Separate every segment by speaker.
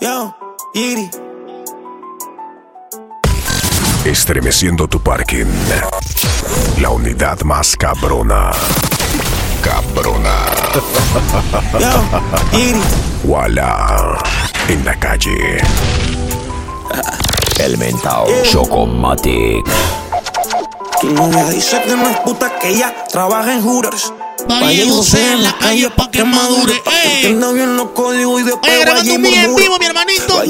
Speaker 1: Yo, Iri.
Speaker 2: Estremeciendo tu parking. La unidad más cabrona. Cabrona.
Speaker 1: Yo, Iri.
Speaker 2: Wala. En la calle.
Speaker 3: El mentao Chocomatic.
Speaker 1: Tu novia dice que no es puta, que ella trabaja en Hooters.
Speaker 4: José en la calle pa' que madure. ¡Ey!
Speaker 1: Bien los códigos y después
Speaker 4: Oye, grabando un en vivo, mi hermanito.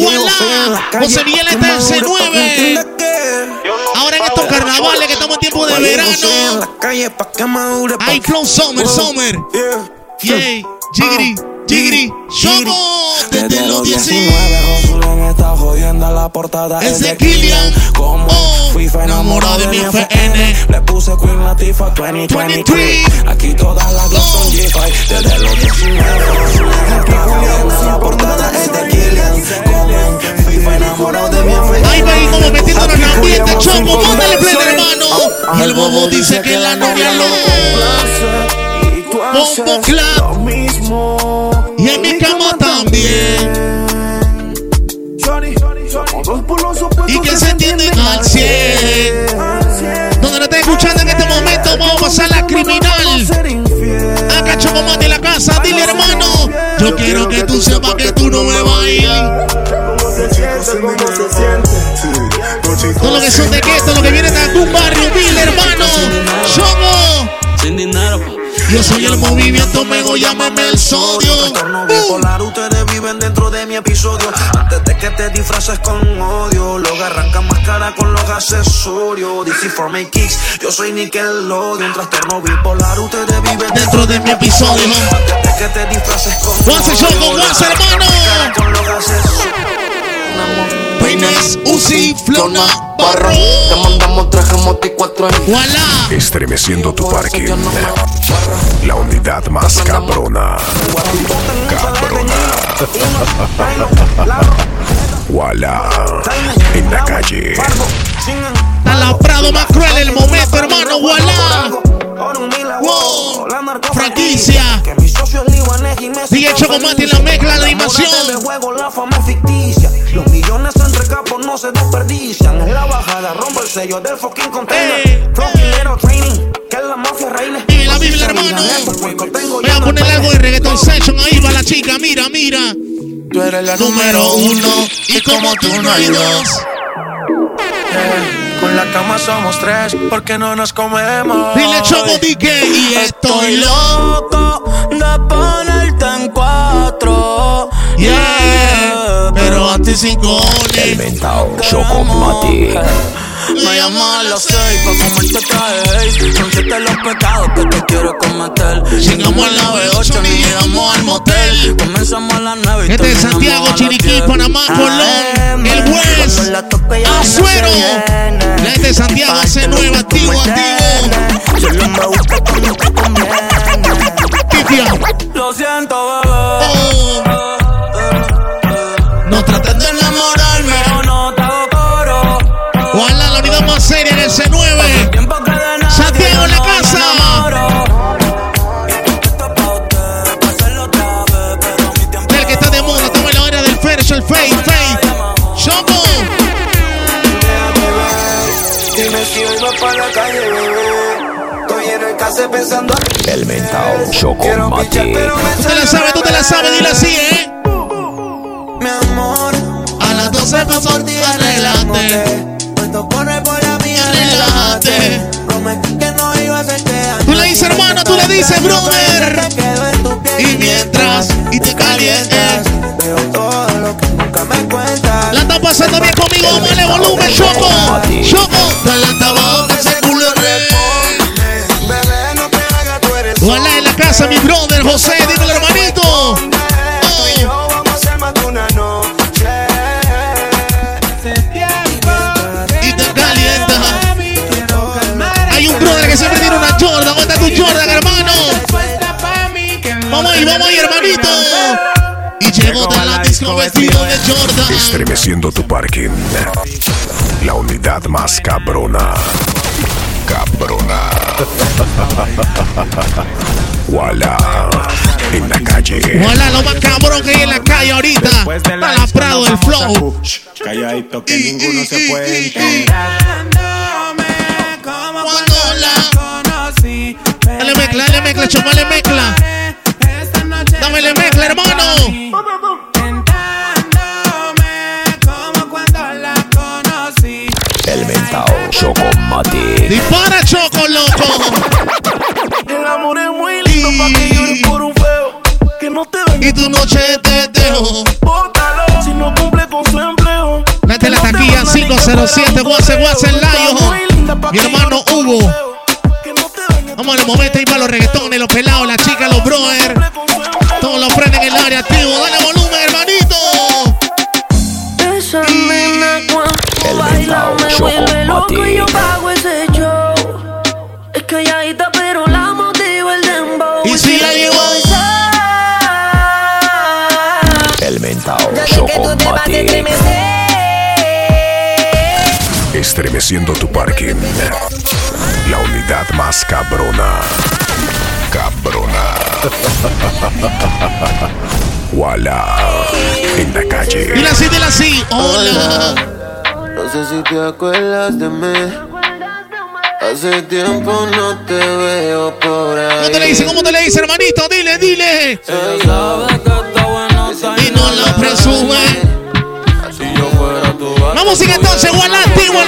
Speaker 1: José
Speaker 4: Miguel está en
Speaker 1: madure, pa' que
Speaker 4: C9.
Speaker 1: entienda que
Speaker 4: Ahora en estos carnavales que estamos en tiempo de verano.
Speaker 1: la calle pa' que madure. pa'
Speaker 4: Hay flow summer,
Speaker 1: Oh,
Speaker 4: summer.
Speaker 1: yeah.
Speaker 4: Yay, jiggity, jiggity, somos desde los 19.
Speaker 1: Está jodiendo a la portada.
Speaker 4: Es
Speaker 1: Es
Speaker 4: de Killian.
Speaker 1: Como
Speaker 4: Oh,
Speaker 1: FIFA enamorado de mi FN. Le puse Queen Latifah 2023. Aquí todas las dos son G5. Desde los 19. Josué está jodiendo la portada. Es de Killian. Como FIFA enamorado de mi FN.
Speaker 4: Ahí ahí como metiéndonos en ambiente, choco, mándale play, hermano. Y el bobo dice que la novia lo. Bombo clap. Y en mi cama también. Y que se entienden al 100. Donde lo estás escuchando en este momento, vamos a pasar la criminal. Acá Chocomate en la casa, dile hermano. Yo quiero que tú sepas que tú no me vas a ir. Todo lo que son de que, todo lo que vienen de algún barrio humilde, hermano. Somos.
Speaker 1: Sin dinero.
Speaker 4: Yo soy el movimiento, mego, llámame el sodio.
Speaker 1: Trastorno
Speaker 4: Uh.
Speaker 1: bipolar, ustedes viven dentro de mi episodio. Antes de que te disfraces con odio, luego arranca más cara con los accesorios. DC for my kicks, yo soy Nickelodeon. Trastorno bipolar, ustedes viven
Speaker 4: Dentro de mi episodio.
Speaker 1: Antes de que te disfraces con
Speaker 4: Once,
Speaker 1: odio,
Speaker 4: once, hermano.
Speaker 1: cara con los accesorios.
Speaker 4: Peines, Uzi, Flona, Barro.
Speaker 5: Te mandamos traje moti 4 en.
Speaker 2: Estremeciendo tu parking. La unidad más cabrona. Cabrona. Wala. En la calle.
Speaker 4: Está la Prado más cruel el momento, hermano. Wow. Franquicia. DJ Chocomate en la mezcla, la animación.
Speaker 1: De juego, la fama es ficticia. Los millones entre capos no se desperdician. En la bajada rompo el sello del fucking container. Fucking little training. Que la mafia reine.
Speaker 4: Vive la Biblia, hermano. Voy a poner algo de reggaeton session. Ahí va la chica. Mira, mira.
Speaker 1: Tú eres la
Speaker 4: Número uno. Y como tú no hay dos.
Speaker 1: Con la cama somos tres, porque no nos comemos.
Speaker 4: Dile Choco Dique. Y estoy loco.
Speaker 1: de ponerte en cuatro.
Speaker 4: Yeah. Pero a ti sin
Speaker 3: El
Speaker 4: cojones.
Speaker 3: mentao Chocomatic.
Speaker 1: Me llamo a las seis pa' comerte traje Son siete los pecados que te quiero cometer
Speaker 4: Llegamos a la B8 ni llegamos al motel.
Speaker 1: Comenzamos a las nueve y
Speaker 4: Este
Speaker 1: terminamos
Speaker 4: Santiago, Chiriquí. Panamá, Colón, El West, Azuero. La de Santiago, C9, activo, activo.
Speaker 1: Solo me busca cuando te conviene. Lo siento, bebé Pero me
Speaker 4: Tú te la sabes, tú te la sabes, dile así, ¿eh?
Speaker 1: Mi amor,
Speaker 4: A las 12 pasó el día, arreglate.
Speaker 1: Puesto corre por la mía,
Speaker 4: Relájate.
Speaker 1: Prometí que no iba a hacerte daño.
Speaker 4: Tú le dices, hermano, tú le dices, brother.
Speaker 1: Te
Speaker 4: Y mientras, y te calientes.
Speaker 1: Veo todo lo que nunca me cuentas.
Speaker 4: La está pasando bien conmigo, dale volumen, Choco. Choco, dale hasta abajo A mi brother José, dímelo
Speaker 1: hermanito. Oh. Y te calienta. Hay
Speaker 4: un brother que siempre tiene una Jordan. ¿Dónde está
Speaker 1: tu Jordan, hermano? Vamos ahí,
Speaker 4: vamos ahí, hermanito. Y llegó de la disco vestido de Jordan.
Speaker 2: Estremeciendo tu parking. La unidad más cabrona. Cabrona. Wala. En la calle.
Speaker 4: Voilà, lo más cabrón que hay en la calle ahorita. Está la Prado del Flow.
Speaker 6: Calladito que
Speaker 4: Y-
Speaker 6: ninguno
Speaker 4: y-
Speaker 6: se puede
Speaker 4: y-
Speaker 6: enterar.
Speaker 4: Cuando la. Dale mezcla, dale mezcla, chamo, dale mezcla. Dámele mezcla, hermano.
Speaker 3: El mentao Chocomatic.
Speaker 4: Dispara, choco, loco.
Speaker 1: Lindo pa' que llores por un feo. Que no te
Speaker 4: Y tu noche te dejo.
Speaker 1: bótalo si no cumple con su empleo.
Speaker 4: Mete la taquilla 507, guase, guase, layo. Mi hermano Hugo. Vamos el momento ahí para los reggaetones, los pelados, las chicas, los
Speaker 2: Estremeciendo tu parking. La unidad más cabrona. Cabrona. Wala. En la calle.
Speaker 4: Dile así, dile así. Hola.
Speaker 5: No sé si te acuerdas de mí. Hace tiempo no te veo por ahí.
Speaker 4: ¿Cómo te le dice? ¿Cómo te le dice, hermanito? Dile, dile.
Speaker 5: Ella sabe que está bueno
Speaker 4: Y no la presume.
Speaker 5: Si yo fuera tu
Speaker 4: Vamos sin entonces, igual activo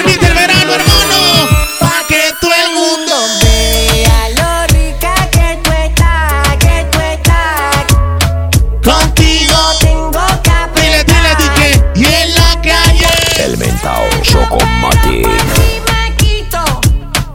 Speaker 4: contigo.
Speaker 7: Tengo que
Speaker 4: Dile, dile, dile. Y en la calle.
Speaker 3: El mentao Chocomatic.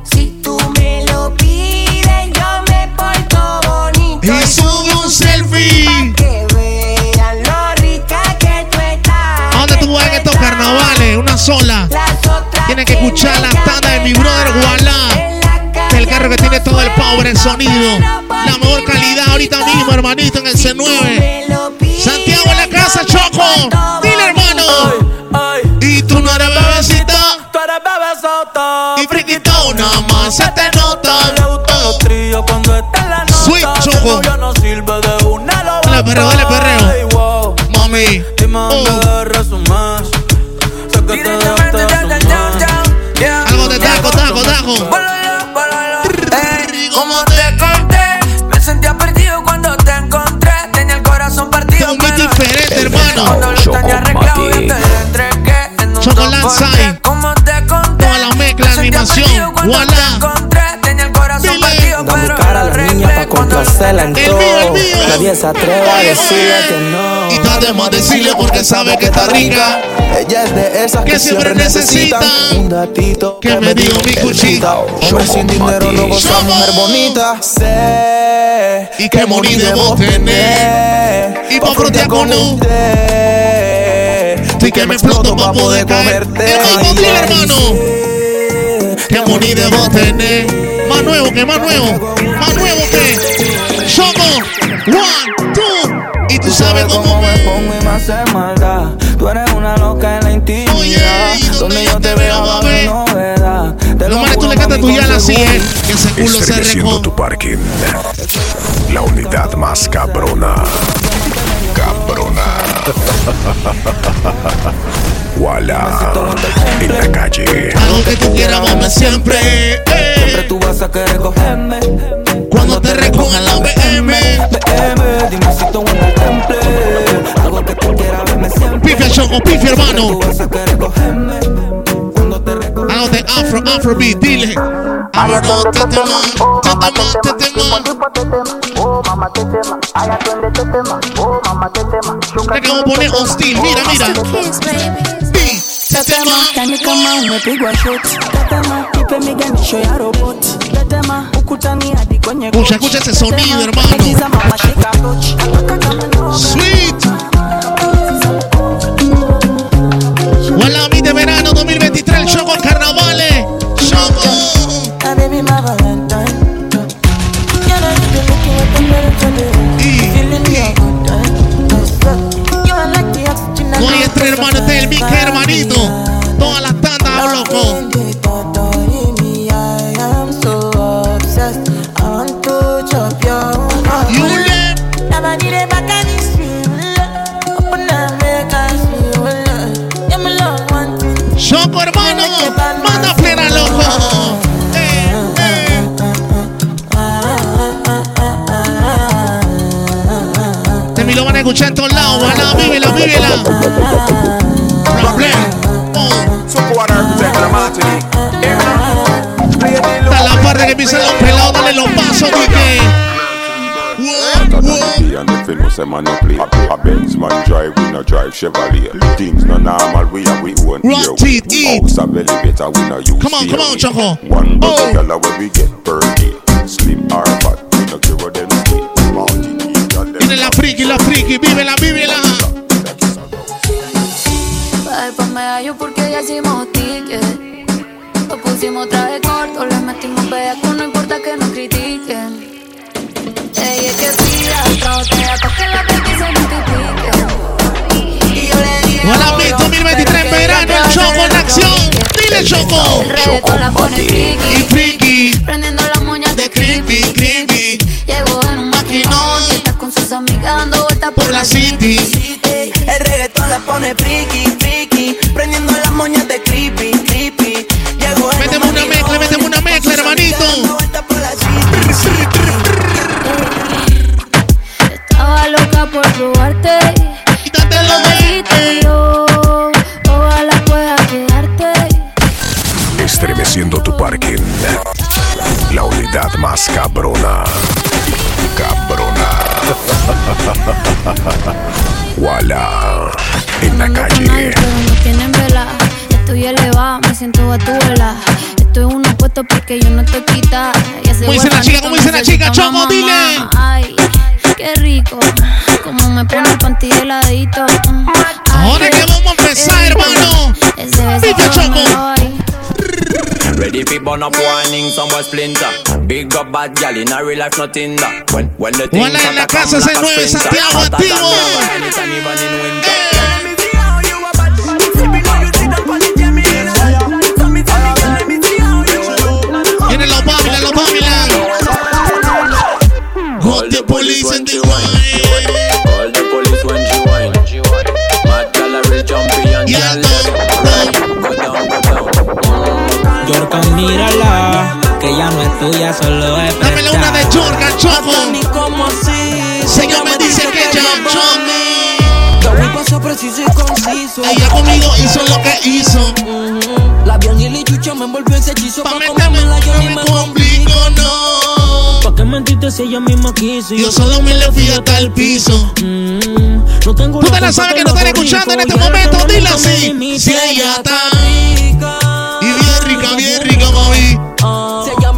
Speaker 7: Si tú me lo pides, yo me porto bonito.
Speaker 4: Y sube un selfie.
Speaker 7: Que vean lo rica que tú estás.
Speaker 4: ¿A dónde tú vas en estos carnavales? Una sola.
Speaker 7: Las otras
Speaker 4: Tienes que escuchar la
Speaker 7: tienen
Speaker 4: tanda de mi brother Gualá. el carro que tiene todo el power en sonido. Mejor calidad ahorita mismo, hermanito, en el C9. Santiago en la casa, Choco. Dile, hermano. Y tú no eres bebecita.
Speaker 5: Tú eres bebesota.
Speaker 4: Y friquitona más se te
Speaker 5: Le gustan
Speaker 4: nota.
Speaker 5: los tríos cuando está en la nota.
Speaker 4: Sweet Choco.
Speaker 5: novio no sirve de una lo
Speaker 4: Dale, perreo, dale,
Speaker 8: En un
Speaker 4: Chocolate Sai.
Speaker 8: tres. Como te conté,
Speaker 4: Toda la mezcla, animación. Voilà.
Speaker 8: te encontré. Tenía el corazón
Speaker 4: Dile.
Speaker 8: partido,
Speaker 9: Da mi
Speaker 8: pero
Speaker 9: cara a
Speaker 8: lo
Speaker 9: la niña
Speaker 8: arreglé.
Speaker 9: pa'
Speaker 8: Cuando lo
Speaker 9: complacerla en
Speaker 4: El
Speaker 9: todo.
Speaker 4: El.
Speaker 9: Nadie se atreve a decirle que no.
Speaker 4: Y está de más decirle porque sabe que está rica.
Speaker 9: Ella es de esas
Speaker 4: Que
Speaker 9: que,
Speaker 4: siempre
Speaker 9: necesitan un datito
Speaker 4: que me diga mi
Speaker 9: El
Speaker 4: cuchita.
Speaker 9: Hombre sin dinero no goza mujer bonita. Sé
Speaker 4: Y que morir debo tener. Y pa' frontear con un-
Speaker 9: usted.
Speaker 4: Sí que me exploto pa' poder. Hermano, dile, hermano. Que money debo tener. Más nuevo que más nuevo. Más nuevo que. Somos one, two. Y tú sabes cómo
Speaker 9: me
Speaker 4: me.
Speaker 9: pongo y me hace maldad. Tú eres una loca en la intimidad.
Speaker 4: Oye,
Speaker 9: donde yo te veo va a haber novedad. Te
Speaker 4: Lo
Speaker 9: lo
Speaker 4: manes tú le cantas tu
Speaker 9: mami,
Speaker 4: yala así, eh. Que ese culo se recó.
Speaker 2: tu parking. La unidad más cabrona. Cabrona. Wala. En la calle.
Speaker 4: Algo que tú quieras, mame, siempre.
Speaker 9: Siempre
Speaker 4: eh.
Speaker 9: tú vas a querer cogerme.
Speaker 4: Cuando te recojan la BM.
Speaker 9: BM, dime si tú en el temple. Algo que tú quieras verme siempre.
Speaker 4: Pifia, choco, pifia,
Speaker 9: Tú
Speaker 4: hermano.
Speaker 9: vas a querer cogerme. Cuando te recojan
Speaker 4: Algo de afro, afrobeat, dile. Algo de este tema, este tema, este tema. Mira que vamos a poner hostil, mira, mira.
Speaker 7: Tetema, kanikamaa umepigwa shot. me kipe show ya robot. Tetema, ukutani adi kwenye kochi.
Speaker 4: Escucha ese sonido, hermano. Sweet. Walami de verano 2023, el
Speaker 7: show con carnavales. Y, y. No hay entre hermanos
Speaker 4: del
Speaker 7: Mikel.
Speaker 4: Voilà, voilà, vívela, vívela. Problem. Está la parte que empiezan los pelados, dale los pasos, Quique.
Speaker 2: And if you know say man no play A Benz man drive, we no drive Chevrolet Things no normal, we have we own
Speaker 4: Rock teeth, eat.
Speaker 2: House a belly better, we no use
Speaker 4: Come on, come on, Choco.
Speaker 2: One
Speaker 4: Oh.
Speaker 2: bucket gala where we get per day Slim or fat, we no care what them say Mountain
Speaker 4: la friki, la friki, vívela, vívela.
Speaker 10: Pa' después medallo porque ya hicimos ticket. Lo pusimos traje corto, le metimos pedazo, no importa que nos critiquen. Ella es que pida otra botella pa' que la baby se multiplique. Y yo le dije,
Speaker 4: Hola,
Speaker 10: "Oro,
Speaker 4: Mix 2023
Speaker 10: pero que
Speaker 4: verano, el Choco en acción. Dile, Choco.
Speaker 10: El reggaetón la pone
Speaker 4: Y
Speaker 10: friki.
Speaker 4: friki.
Speaker 10: Prendiendo las moñas de creepy, creepy. Amigas dando vueltas por la city.
Speaker 8: El reggaetón la pone friki, friki. Prendiendo las moñas de creepy, creepy. Llegó en
Speaker 4: Méteme una mezcla, méteme una mezcla, hermanito.
Speaker 10: Estaba loca por probarte.
Speaker 4: Quítate lo
Speaker 10: de yo. Ojalá pueda quedarte.
Speaker 2: Estremeciendo tu parking La unidad más cabrona Cabrona Voilà En la calle
Speaker 10: Pero no tienen vela. Estoy elevada, me siento gatúbela. Estoy en unos puestos porque yo no estoy quita.
Speaker 4: ¿Cómo dice la chica? ¿Cómo dice la chica? Choco, dile.
Speaker 10: Ay, qué rico. Como me pone el panty heladito.
Speaker 4: Ahora que vamos a empezar, hermano.
Speaker 10: Ese besito
Speaker 11: Ready fi burn up warning, some boy splinter. Big up bad gal in a real life, nothing that. When when the things
Speaker 4: Hola, en la
Speaker 11: start to
Speaker 4: casa
Speaker 11: come
Speaker 4: es
Speaker 11: like a sprinter.
Speaker 4: Santiago
Speaker 11: Hotter than
Speaker 4: activo.
Speaker 11: anytime even in winter.
Speaker 4: Viene los Babylon, los Babylon. Got the police in the wine.
Speaker 11: All the police when she whine. Mad gal a real champion, gal left. Go down, go down.
Speaker 9: Yorka, mírala, que ya no es tuya, solo es
Speaker 4: Dámele una de Jorga, Choco.
Speaker 8: como así.
Speaker 4: Señor me dice que ya Choco.
Speaker 8: Todo paso preciso y conciso.
Speaker 4: Ella conmigo hizo lo que hizo.
Speaker 8: La bien y chucha me envolvió ese hechizo.
Speaker 4: Pa'
Speaker 8: comérmela yo ni
Speaker 4: me complico, no.
Speaker 9: ¿Pa' qué mentiste si ella misma quiso?
Speaker 4: Yo solo me le fui hasta el piso.
Speaker 9: No tengo
Speaker 4: Tú te la sabes que no están escuchando en este momento, dile así. Si ella está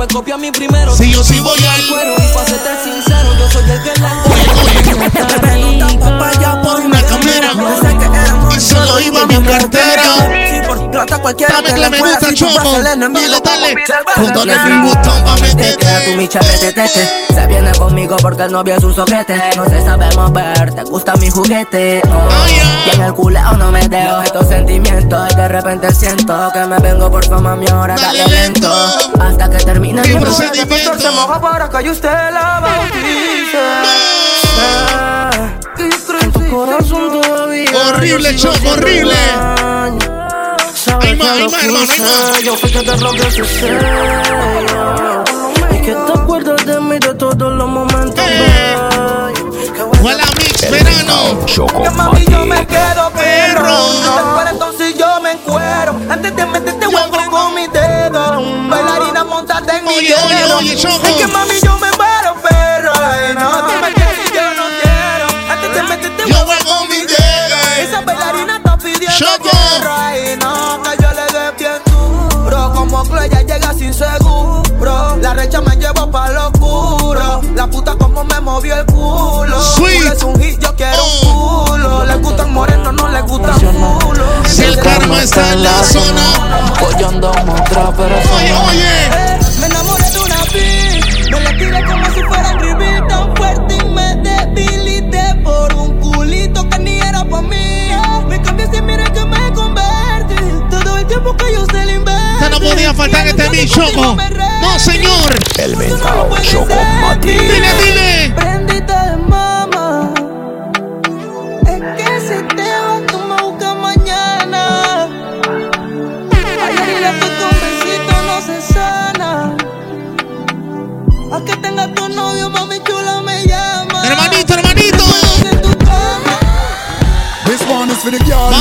Speaker 8: me copia mí primero.
Speaker 4: Si yo sí voy al
Speaker 8: cuero. Y pa' serte sincero, yo soy el que la
Speaker 4: Te preguntan papaya por una cámara. Y solo iba mi cartera.
Speaker 8: Por plata cualquiera
Speaker 4: Dame que
Speaker 8: fuera,
Speaker 4: gusta,
Speaker 8: si
Speaker 4: Choco.
Speaker 8: vas al enemigo,
Speaker 4: Dale, dale. de un botón pa' meterte.
Speaker 8: Tu micha tete Se viene conmigo porque el novio es un soquete. No se sabe mover, te gusta mi juguete. Oh. Y en el culeo no me dejo estos sentimientos. Y de repente siento que me vengo por fama mi hora Dale lento. Hasta que termine
Speaker 4: Mi
Speaker 8: el
Speaker 4: procedimiento.
Speaker 8: Se moja para que yo usted la bautice. En tu corazón todavía
Speaker 4: Horrible, Choco, horrible.
Speaker 8: Sabes
Speaker 4: Ay, ma,
Speaker 8: que
Speaker 4: ay,
Speaker 8: lo
Speaker 4: ma,
Speaker 8: quise. Yo fui que te rompí ese sello Y que te acuerdas de mí de todos los momentos bellos.
Speaker 4: Hola, Mix Verano.
Speaker 8: Que mami yo me quedo perro. No para entonces yo me encuero. Antes de meterte huevo con mi dedo. Bailarina montate en mi
Speaker 4: Oye, oye,
Speaker 8: dedo
Speaker 4: oye, Choco.
Speaker 8: Es que mami yo me Clea llega sin seguro La recha me llevo pa' lo oscuro. La puta como me movió el culo.
Speaker 4: Sweet.
Speaker 8: Es un hit, yo quiero un culo. Le gustan morenos, no le gustan culo.
Speaker 4: Si el karma está en la zona.
Speaker 8: Yo ando otra
Speaker 4: Oye, oye.
Speaker 8: Me enamoré de una bitch Me la tiré como si fuera un reveal tan fuerte Y me debilité por un culito que ni era pa' mí. Me cambié sin mirar que me convertí. Todo el tiempo que yo
Speaker 4: Esta no podía faltar en este Mix Choco. No, señor.
Speaker 3: El mentao Chocomati.
Speaker 4: Dile, dile.
Speaker 8: Prendite de mama Es que si te vas tú me buscas mañana Ayer y la con besito no se sana A que tenga tu novio mami chula me llama
Speaker 4: Hermanito, hermanito.
Speaker 8: En tu cama
Speaker 12: for the girl.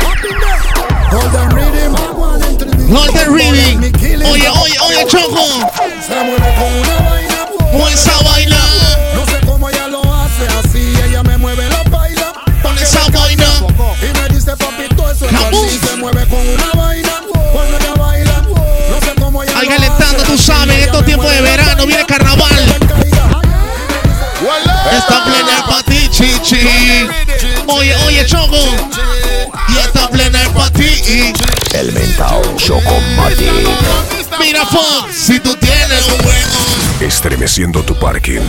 Speaker 12: Golden rhythm.
Speaker 4: Golden Rhythm. Oye, oye, oye, Choco.
Speaker 12: Se mueve con una vaina.
Speaker 4: Pon esa vaina.
Speaker 12: No sé cómo ella lo hace así. Ella me mueve la baila.
Speaker 4: Pon esa vaina.
Speaker 12: Y me dice, papito, eso es así. Se mueve con una vaina. Cuando ella baila. No sé cómo ella
Speaker 4: Ahí calentando, tú sabes, en estos tiempos de verano viene carnaval. Está plena el pati, chichi. Oye, oye, Choco. El
Speaker 2: mentao Chocomatic.
Speaker 4: Mira, Fox, si tú tienes un huevo.
Speaker 2: Estremeciendo tu parking.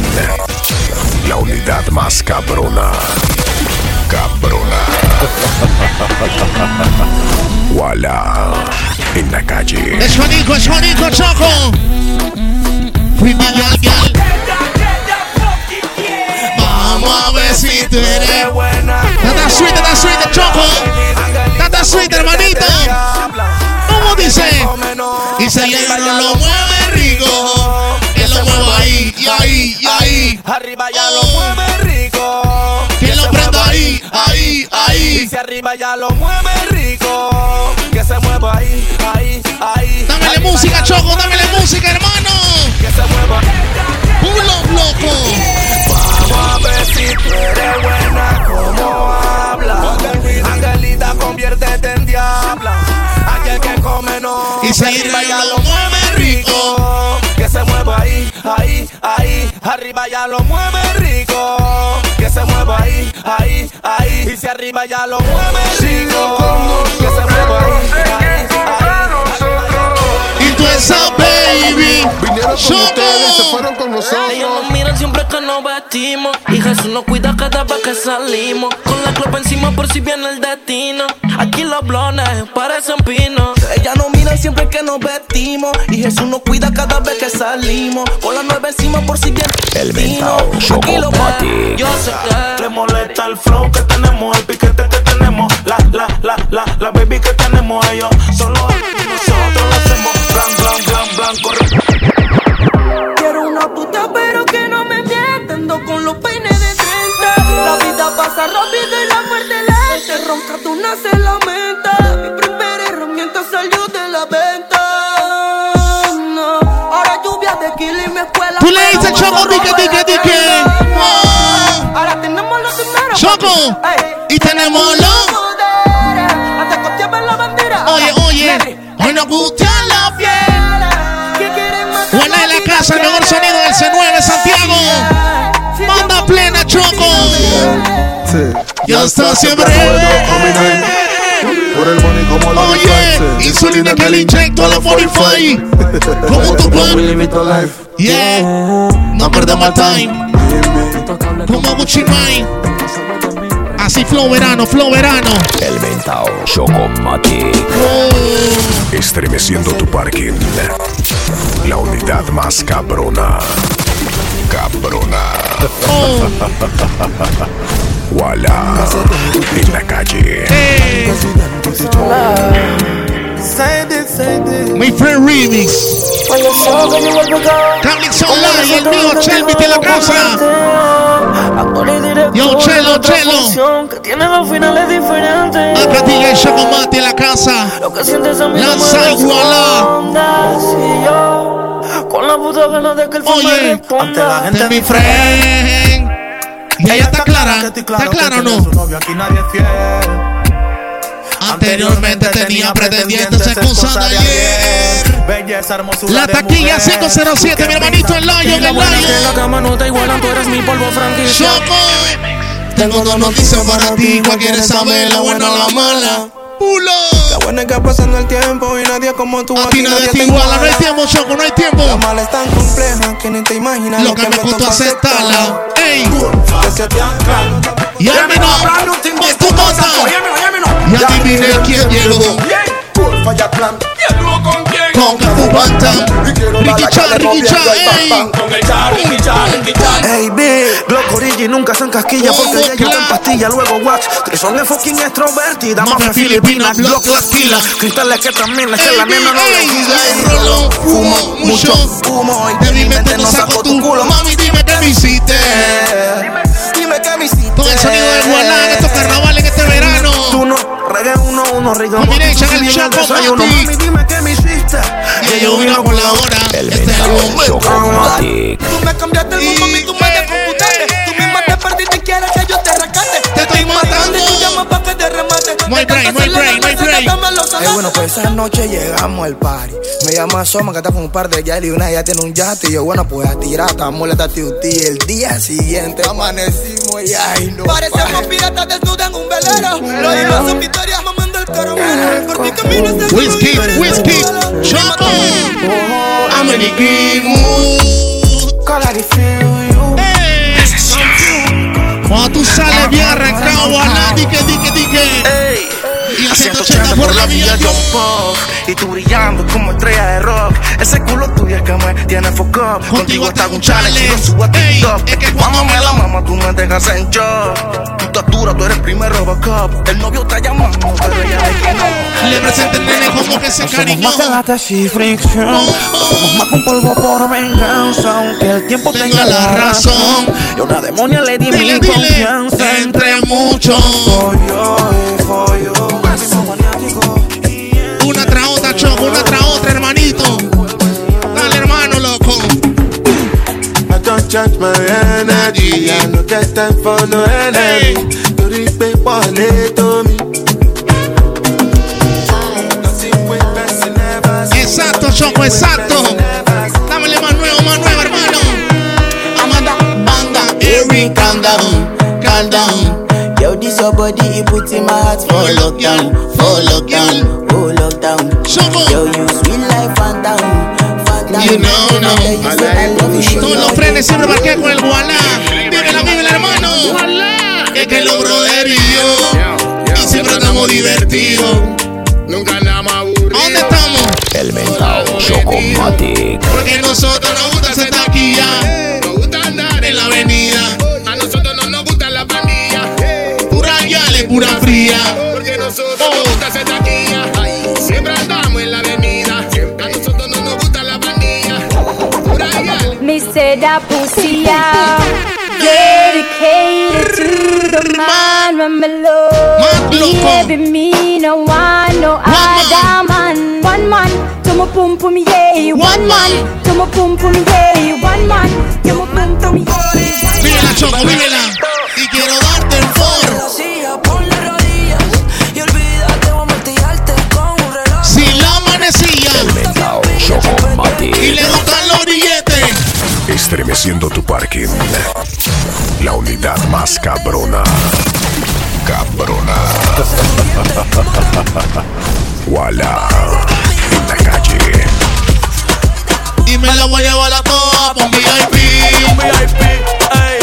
Speaker 2: La unidad más cabrona. Cabrona. Wala. En la calle.
Speaker 4: Es Juanico, es Juanico, Choco. Vamos a ver si tú eres buena. Tata sweet, tata sweet, Choco. Tata sweet, hermanito. ¿Cómo dice? Y se le lo mueve rico. Que lo mueva ahí, y ahí, y ahí.
Speaker 9: Arriba ya lo mueve rico.
Speaker 4: Que lo prenda ahí, ahí, ahí.
Speaker 9: Dice arriba ya lo mueve rico. Que se mueva ahí, ahí, ahí.
Speaker 4: Dámele música, Choco, dámele música, hermano.
Speaker 9: Que se mueva.
Speaker 4: Pulo loco.
Speaker 9: Vamos a ver si tú eres buena como habla. Diabla. Aquel que come no.
Speaker 4: Y ya lo mueve rico.
Speaker 9: Que se mueva ahí, ahí, ahí. Arriba ya lo mueve rico. Que se mueva ahí, ahí, ahí. Y si arriba ya lo mueve rico. Que se mueva ahí, ahí, ahí.
Speaker 4: Y tú baby.
Speaker 12: Vinieron con ustedes, se fueron con nosotros.
Speaker 13: Ellos nos miran siempre que nos vestimos. Y Jesús nos cuida cada vez que salimos. Con la copa encima por si viene el destino. Aquí los blones parecen pinos.
Speaker 1: Ella nos mira siempre que nos vestimos y Jesús nos cuida cada vez que salimos. Con la nueve encima por si viene
Speaker 2: El mentao Chocomatic.
Speaker 13: Yo sé que
Speaker 9: Le molesta el flow que tenemos, el piquete que tenemos, la, la, la, la, la baby
Speaker 4: le Choco, dique, dique, dique.
Speaker 8: Ahora tenemos los dineros
Speaker 4: Choco. Y tenemos los. Oye, oye. Hoy nos gusta la fiel.
Speaker 8: ¿Qué quieren más?
Speaker 4: Buena en la casa, el mejor sonido del C9 Santiago. Manda plena, Choco. Ya está siempre.
Speaker 12: Por el money como la
Speaker 4: Oye, insulina que le inyecto a la 45. Como tu plan. Yeah, no perdemos el time. Como Gucci Mane. Así flow verano, flow verano.
Speaker 2: El mentao Chocomatic.
Speaker 4: Oh.
Speaker 2: Estremeciendo tu parking. La unidad más cabrona. Cabrona.
Speaker 4: Oh.
Speaker 2: Wala.
Speaker 4: Remix. Online, el mío, la casa. Yo, Chelo, Chelo.
Speaker 13: Que tiene dos finales diferentes.
Speaker 4: Acá DJ Chocomate en la casa.
Speaker 13: Lo que sientes a mí
Speaker 4: Lanza iguala.
Speaker 13: con la puta ganas de que el fin me
Speaker 4: Oye,
Speaker 13: responda.
Speaker 4: Este es mi friend. Y ella está clara. ¿Está clara o no?
Speaker 9: Aquí nadie es fiel.
Speaker 4: Anteriormente tenía pretendientes excusas de ayer.
Speaker 9: Belleza, hermosura
Speaker 4: La taquilla
Speaker 9: mujer.
Speaker 4: 507, mi hermanito el Lion, el Lion. Tengo dos noticias para ti. ¿Cuál quieres saber? La buena o la mala? Pulo.
Speaker 9: La buena es que pasando el tiempo y nadie como tú
Speaker 4: Aquí nadie te iguala. No hay tiempo, Choco, no hay tiempo.
Speaker 9: La mala es tan compleja que ni te imaginas
Speaker 4: Lo que me costó aceptarla. Ey.
Speaker 9: Que se te ancla.
Speaker 4: Y a mí no. Pues tú cosa. Y adivine quién llegó.
Speaker 12: Falla clan.
Speaker 4: Con Cafu Bantam. Ricky Chan, Ricky Chan, ey.
Speaker 1: Ey, big, Glock Origi nunca se encasquilla porque
Speaker 4: Bombo
Speaker 1: ella está en
Speaker 4: Clan.
Speaker 1: pastilla. Luego watch, Trison es fucking extrovertida.
Speaker 4: Mafia filipina, Glock
Speaker 1: las Cristales que también es que la nena no legisla. Fumo mucho. humo y
Speaker 4: De mi mente no saco tu culo. Mami, dime qué me hiciste.
Speaker 1: Dime
Speaker 4: con el sonido
Speaker 9: de Guanán, estos carnavales
Speaker 4: en este verano. Tú
Speaker 1: no, reggae uno, uno, reggae uno.
Speaker 4: Combination, el chapo,
Speaker 9: Mami, dime qué me hiciste.
Speaker 4: Y yo vino por la hora. Este es el
Speaker 3: momento.
Speaker 7: Tú me cambiaste el mundo, mi tú me descomputaste. Tú misma te perdiste y quieres que yo te rescate.
Speaker 4: Te estoy matando.
Speaker 7: Y tú llamas pa' que te remate.
Speaker 4: No hay
Speaker 7: Me
Speaker 4: break,
Speaker 7: encanta
Speaker 4: no hay
Speaker 7: hacer la
Speaker 4: break, no hay
Speaker 7: cerveza,
Speaker 4: break.
Speaker 7: dame los
Speaker 9: Eh, bueno, pues esa noche llegamos al party. Me llama Soma, que está con un par de yal y una ya tiene un yate. Y yo, bueno, pues a tirar, estamos la tati El día siguiente amanecimos y ay, no.
Speaker 7: Parecemos piratas desnudos en un velero. Los hijos son victorias mamando el caramelo. Por mi camino se
Speaker 4: Whisky, whisky, Choco. Ameriquimo. Cuando tú sales bien arrancado, a di que, di que, di que. Y el 180 por la vía, yo.
Speaker 9: Y tú brillando como estrella de rock. Ese culo tuyo es que me tiene foco. Contigo está un challenge y lo subo a TikTok.
Speaker 4: es que
Speaker 9: Cuando me la mama, tú me dejas en shock. Tú eres primer Robocop. El novio está llamando, pero ella es que no.
Speaker 4: Le presenta el nene como que se cariñó.
Speaker 9: Más que lata y fricción. Somos más que un polvo por venganza. Aunque el tiempo tenga la razón. Yo una demonia le di
Speaker 4: Dile,
Speaker 9: mi
Speaker 4: dile,
Speaker 9: confianza.
Speaker 4: entre muchos.
Speaker 5: I my energy. I no get time for no enemy. Torí pé wọlé tó mi. Nothing with person never see.
Speaker 4: Exacto, Choco, exacto. Dámele más nuevo, más nuevo, hermano. Amanda, banda, Eric, calm down, calm down.
Speaker 8: Yo, this your body, it puts in my heart for lockdown, for lockdown, oh lockdown.
Speaker 4: Choco.
Speaker 8: Yo, you sweet life, phantom, phantom.
Speaker 4: You know, no. Todos los frenes siempre marqué con el gualá. Vívela, vívela, hermano. Es que los brother y yo. Y siempre estamos divertidos.
Speaker 14: Nunca andamos aburridos.
Speaker 4: ¿A dónde estamos?
Speaker 3: El mentao Chocomatic.
Speaker 4: Porque nosotros nos gusta
Speaker 10: That pussy out. Dedicated to the man me love. Me no one, no other man. One man, to my pum pum yeah. One man, to my pum pum yeah. One man, to my pum pum yeah.
Speaker 4: Vívela, Choco, vívela. Y quiero darte el for.
Speaker 13: Ponle rodillas y olvídate, voy a martillarte con un reloj.
Speaker 4: Si la
Speaker 3: mentao
Speaker 4: Y le billetes.
Speaker 3: Estremeciendo tu parking. La unidad más cabrona. Cabrona. Wala. En la calle.
Speaker 4: Y me la voy a llevar a toa por VIP.
Speaker 15: VIP, ey.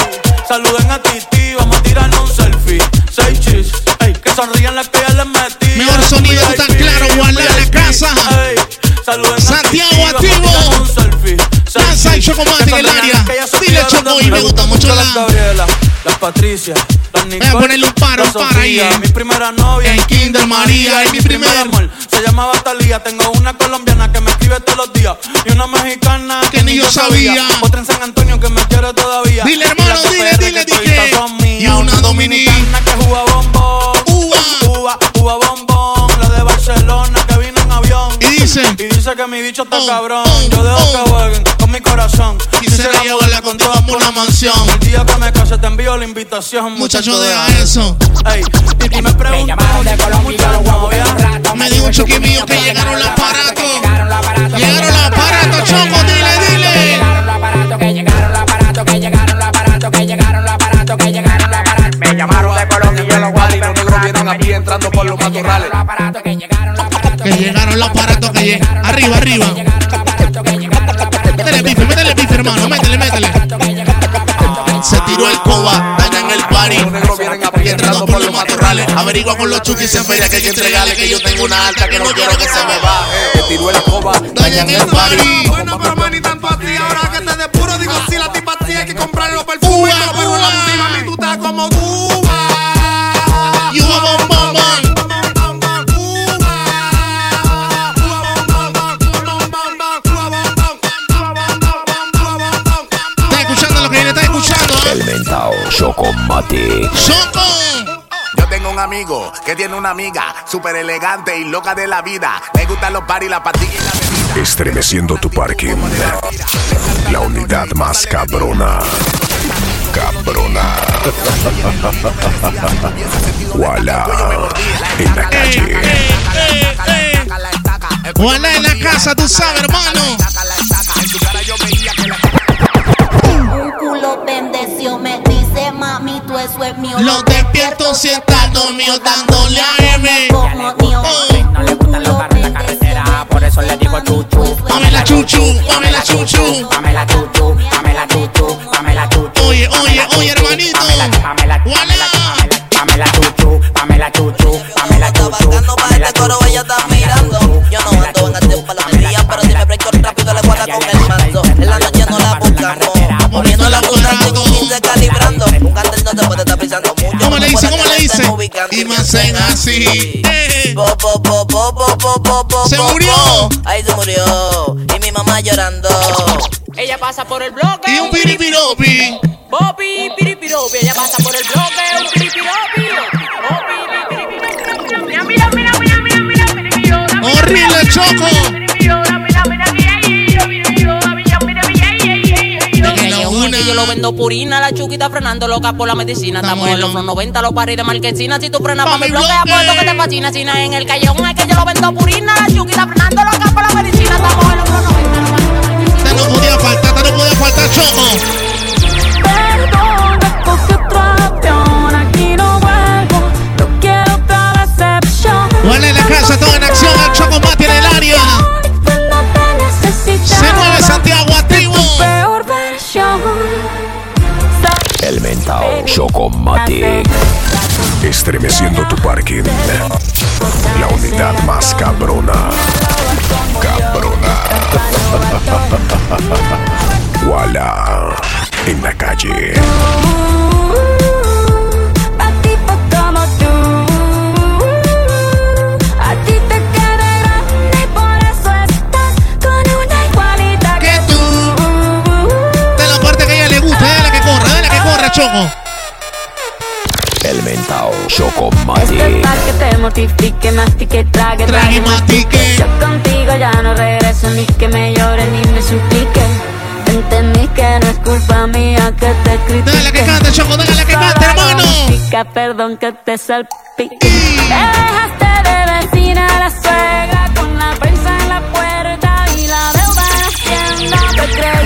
Speaker 15: Saluden a Titi, vamos a tirarnos un selfie. Seis chis, ey. Que sonrían las que ya les metí.
Speaker 4: Mejor sonido, tú tan claro, Gualá, la casa.
Speaker 15: Ey. Saluden
Speaker 4: Santiago,
Speaker 15: a Titi, vamos a
Speaker 4: activo.
Speaker 15: Que
Speaker 4: en el área. Dile, Choco, y me gusta mucho la-
Speaker 15: Gabriela, las Patricia, las Nicole.
Speaker 4: ponerle un paro,
Speaker 15: las
Speaker 4: un paro ahí.
Speaker 15: Mi primera novia.
Speaker 4: En Kinder María, y mi primer
Speaker 15: amor. Se llamaba Talía. Tengo una colombiana que me escribe todos los días. Y una mexicana
Speaker 4: Que ni yo sabía.
Speaker 15: Otra en San Antonio que me quiere todavía.
Speaker 4: Dile, hermano, dile, dile, dile. Y una dominicana
Speaker 15: que juega bombón.
Speaker 4: Uva.
Speaker 15: Uva, uva bombón. La de Barcelona que vino en avión.
Speaker 4: Y dice.
Speaker 15: Dice que mi bicho está
Speaker 4: Oh,
Speaker 15: cabrón.
Speaker 4: oh,
Speaker 15: Yo dejo
Speaker 4: oh.
Speaker 15: que jueguen con mi corazón.
Speaker 4: Quisiera llevarla contigo por una mansión.
Speaker 15: El día que me case te envío la invitación.
Speaker 4: Muchacho, deja eso.
Speaker 15: Ey, y me preguntó muchas novias.
Speaker 4: Me dijo un choque mío que llegaron los aparatos. Llegaron los aparatos, Choco, dile, dile.
Speaker 16: Me llamaron de Colombia y yo los guardi, los negros vienen aquí entrando por los matorrales.
Speaker 4: Que llegaron los aparatos que Arriba, arriba. Métele bife, métele bife, hermano. Métele, métele. Se tiró el coba, daña en el party.
Speaker 16: Los negros vienen aquí
Speaker 4: Y entrando por los matorrales. Averigua con los chukis en feria que hay que entregarle. Que yo tengo una alta que no quiero que se me baje.
Speaker 16: Que tiró el coba.
Speaker 4: Daña en el party.
Speaker 12: Bueno, pero man, ni tanto así. Ahora que te depuro, digo, si la tipa hay que comprarle los perfumes.
Speaker 3: Amigo que tiene una amiga súper elegante y loca de la vida. Le gustan los paris, la pastillas y la bebida.
Speaker 2: Estremeciendo tu parking. La unidad más cabrona. Cabrona. Wala. En la calle.
Speaker 4: Wala en la casa, tú sabes, hermano.
Speaker 7: Un culo bendeció, me eso es mío.
Speaker 4: Lo despierto si está dormido dándole a M.
Speaker 17: No le gustan los carros en la carretera, por eso le digo chuchu.
Speaker 4: Dame la chuchu, dame la chuchu.
Speaker 17: Dame la chuchu, dame la chuchu, dame la chuchu.
Speaker 4: Oye, oye, oye, hermanito.
Speaker 17: Dame la,
Speaker 4: Se murió.
Speaker 18: Ay, se murió. Y mi mamá llorando.
Speaker 19: Ella pasa por el bloque.
Speaker 4: Y un piripiropi.
Speaker 19: Popi, piripiropi. Ella pasa por el bloque. Un piripiropi. Mira, mira, mira, mira, mira, mira, mira.
Speaker 4: Horrible choco.
Speaker 19: Vendo purina, la chuquita frenando loca por la medicina. Estamos en los Front 90, los paris de marquesina. Si tú frenas pa' mi bloque, apuesto que te fascina. Si no es en el callejón, es que yo lo vendo purina, la chuquita frenando loca por la medicina. Estamos en los Front 90.
Speaker 4: Esta no podía faltar, esta no podía faltar choco.
Speaker 20: Aquí no vuelvo. No quiero otra decepción.
Speaker 4: Wala en la casa, todo en acción. El choco El
Speaker 2: mentao Chocomatic. Estremeciendo tu parking. La unidad más cabrona. Cabrona. Wala. En la calle.
Speaker 4: Choco.
Speaker 2: El mentao
Speaker 20: Este
Speaker 2: Chocomatic.
Speaker 20: pa' que te mortifique, mastique, trague,
Speaker 4: Trague, mastique.
Speaker 20: Yo contigo ya no regreso ni que me llore ni me suplique. Entendí que no es culpa mía que te critique.
Speaker 4: Dale que cante, choco, dale que cante, hermano.
Speaker 20: Chica, perdón que te salpique. Te dejaste de vecina a la suegra con la prensa en la puerta y la deuda en la hacienda. Te creíste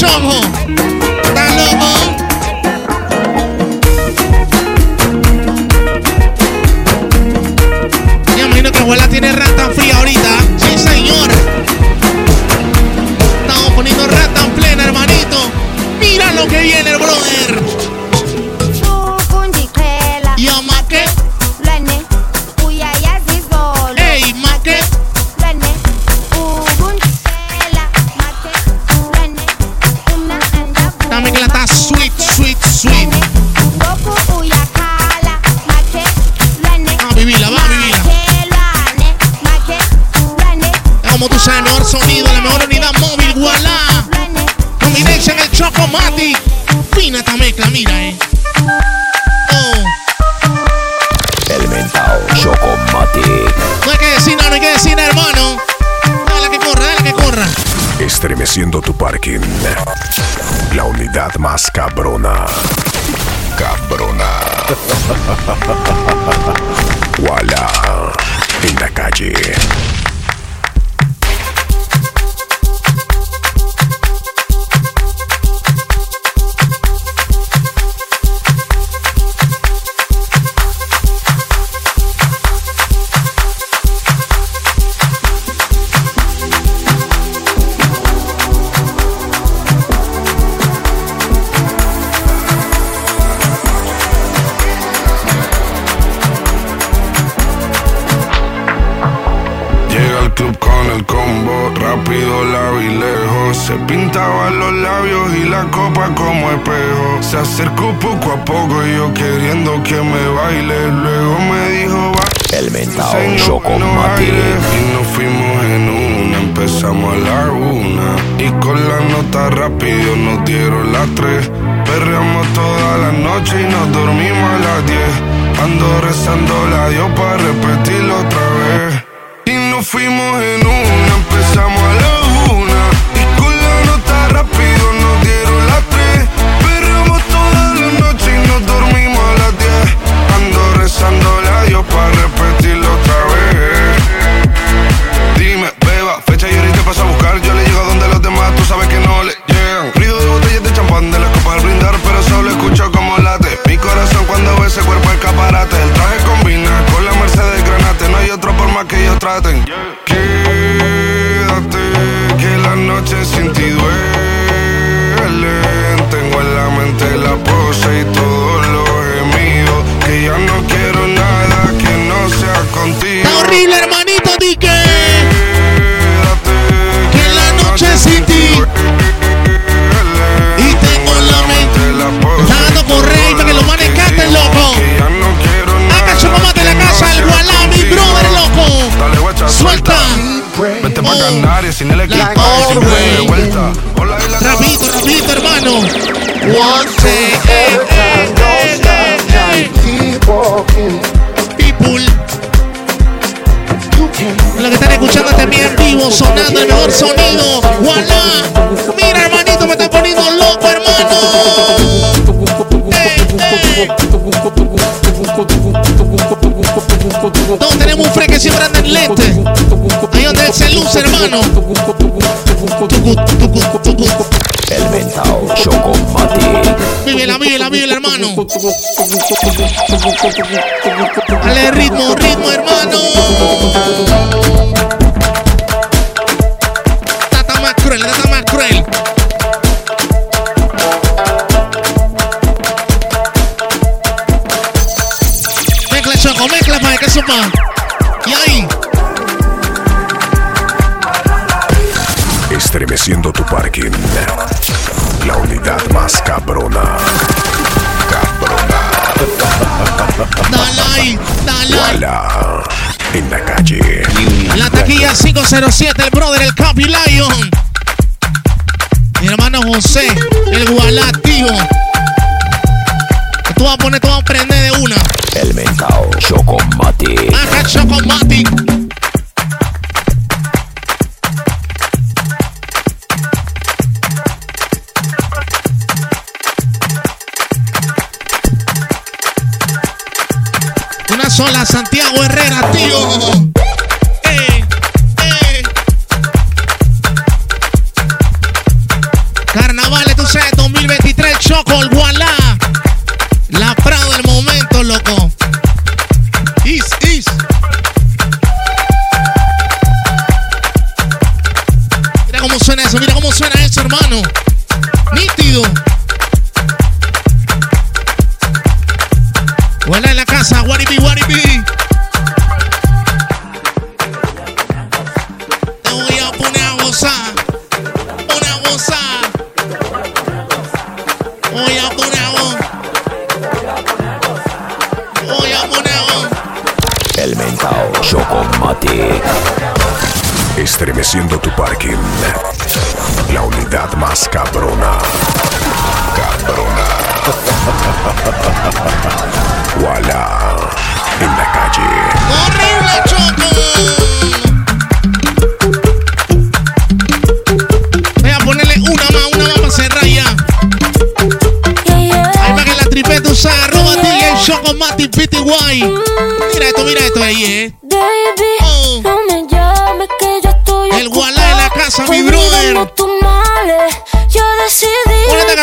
Speaker 4: En En
Speaker 21: Todos
Speaker 4: tenemos un freque que siempre anda en lente. Ahí donde se luce, hermano.
Speaker 3: El Mental Chocomatic.
Speaker 4: Vívela, vívela, vívela, hermano. Dale ritmo, ritmo, hermano. 007, el brother, el Capi Lion. Mi hermano José, el Gualativo. Tú vas a poner, tú vas a prender de una.
Speaker 3: El mentao Chocomati.
Speaker 4: Ajá, Chocomati. Una sola, Santiago Herrera, tío.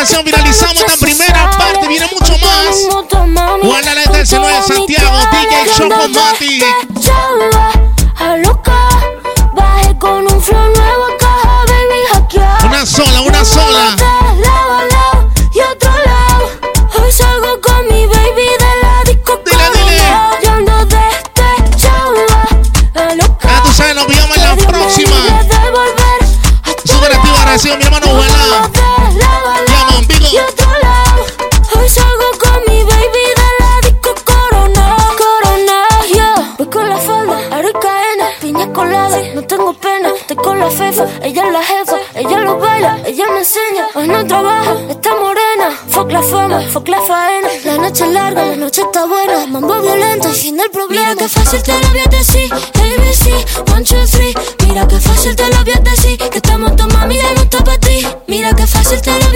Speaker 4: canción finalizamos esta primera parte. Viene mucho más. Guarda la del este de Santiago, DJ Chocomatic.
Speaker 20: Fuck la noche es larga, la noche está buena. Mambo violento, fin del problema. Mira que fácil te lo voy a decir. ABC, one, two, three. Mira que fácil te lo voy a decir. Que estamos tu mami, ya no está. Mira que fácil te lo voy a decir.